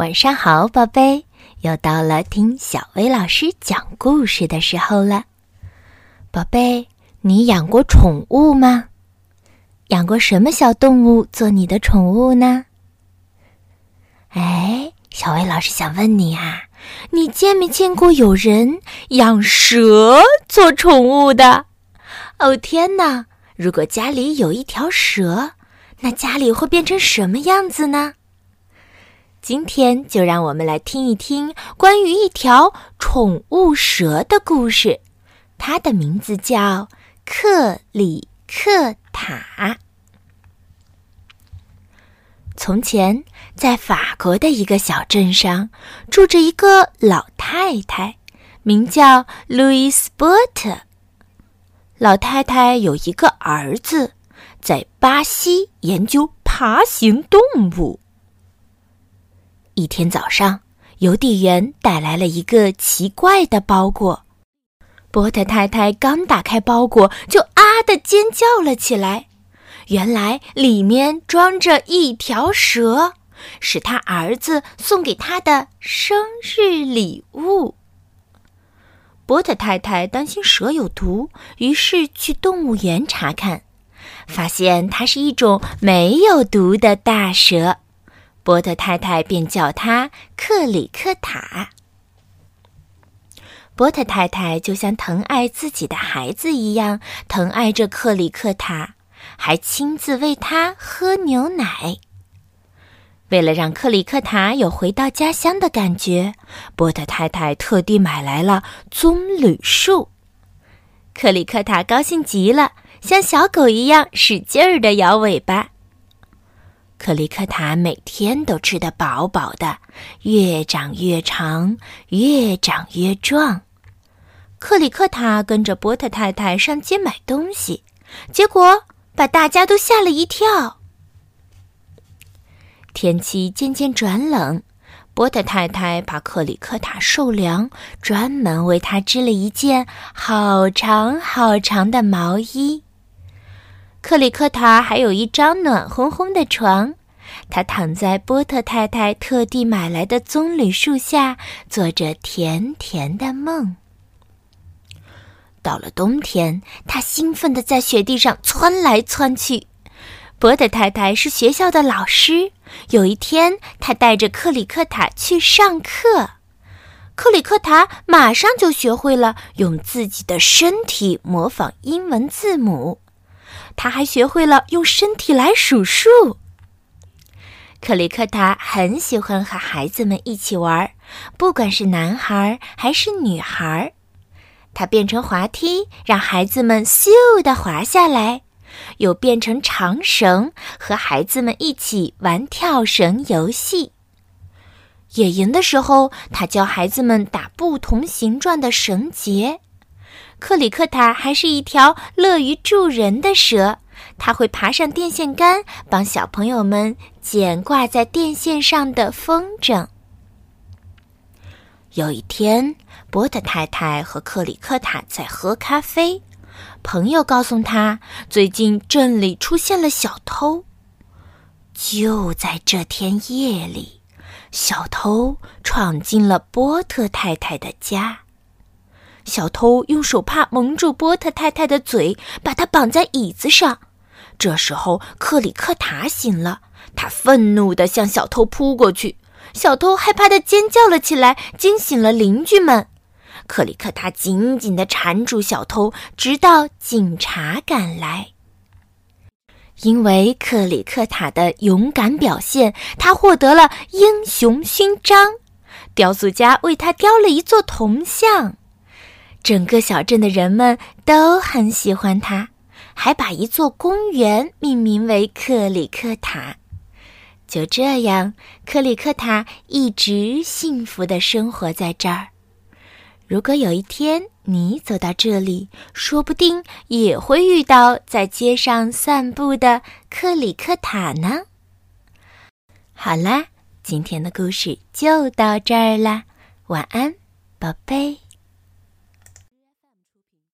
晚上好，宝贝，又到了听小薇老师讲故事的时候了。宝贝，你养过宠物吗？养过什么小动物做你的宠物呢？哎，小薇老师想问你啊，你见没见过有人养蛇做宠物的？哦天哪！如果家里有一条蛇，那家里会变成什么样子呢？今天就让我们来听一听关于一条宠物蛇的故事，它的名字叫克里克塔。从前，在法国的一个小镇上，住着一个老太太，名叫路易斯·波特。老太太有一个儿子，在巴西研究爬行动物。一天早上，邮递员带来了一个奇怪的包裹。波特太太刚打开包裹，就啊的尖叫了起来。原来里面装着一条蛇，是他儿子送给他的生日礼物。波特太太担心蛇有毒，于是去动物园查看，发现它是一种没有毒的大蛇。波特太太便叫他克里克塔。波特太太就像疼爱自己的孩子一样疼爱着克里克塔，还亲自喂他喝牛奶。为了让克里克塔有回到家乡的感觉，波特太太特地买来了棕榈树。克里克塔高兴极了，像小狗一样使劲儿地摇尾巴。克里克塔每天都吃得饱饱的，越长越长，越长越壮。克里克塔跟着波特太太上街买东西，结果把大家都吓了一跳。天气渐渐转冷，波特太太把克里克塔受凉，专门为他织了一件好长好长的毛衣。克里克塔还有一张暖烘烘的床，他躺在波特太太特地买来的棕榈树下，做着甜甜的梦。到了冬天，他兴奋地在雪地上窜来窜去。波特太太是学校的老师，有一天，他带着克里克塔去上课，克里克塔马上就学会了用自己的身体模仿英文字母。他还学会了用身体来数数。克里克塔很喜欢和孩子们一起玩，不管是男孩还是女孩。他变成滑梯，让孩子们咻的滑下来；又变成长绳，和孩子们一起玩跳绳游戏。野营的时候，他教孩子们打不同形状的绳结。克里克塔还是一条乐于助人的蛇，它会爬上电线杆，帮小朋友们捡挂在电线上的风筝。有一天，波特太太和克里克塔在喝咖啡，朋友告诉他，最近镇里出现了小偷。就在这天夜里，小偷闯进了波特太太的家。小偷用手帕蒙住波特太太的嘴，把她绑在椅子上。这时候，克里克塔醒了，他愤怒地向小偷扑过去。小偷害怕地尖叫了起来，惊醒了邻居们。克里克塔紧紧地缠住小偷，直到警察赶来。因为克里克塔的勇敢表现，他获得了英雄勋章。雕塑家为他雕了一座铜像。整个小镇的人们都很喜欢他，还把一座公园命名为克里克塔。就这样，克里克塔一直幸福的生活在这儿。如果有一天你走到这里，说不定也会遇到在街上散步的克里克塔呢。好啦，今天的故事就到这儿啦，晚安，宝贝。